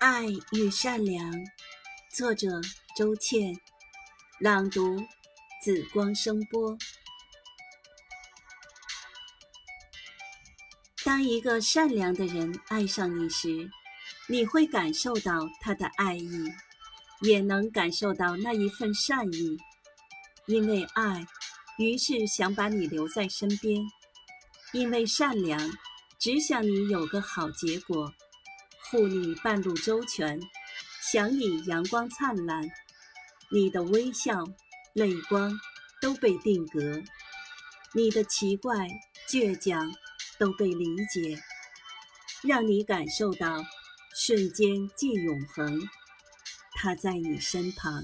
爱与善良，作者周倩，朗读紫光声波。当一个善良的人爱上你时，你会感受到他的爱意，也能感受到那一份善意。因为爱，于是想把你留在身边；因为善良，只想你有个好结果。护你半路周全，想你阳光灿烂，你的微笑、泪光都被定格，你的奇怪、倔强都被理解，让你感受到瞬间即永恒，他在你身旁。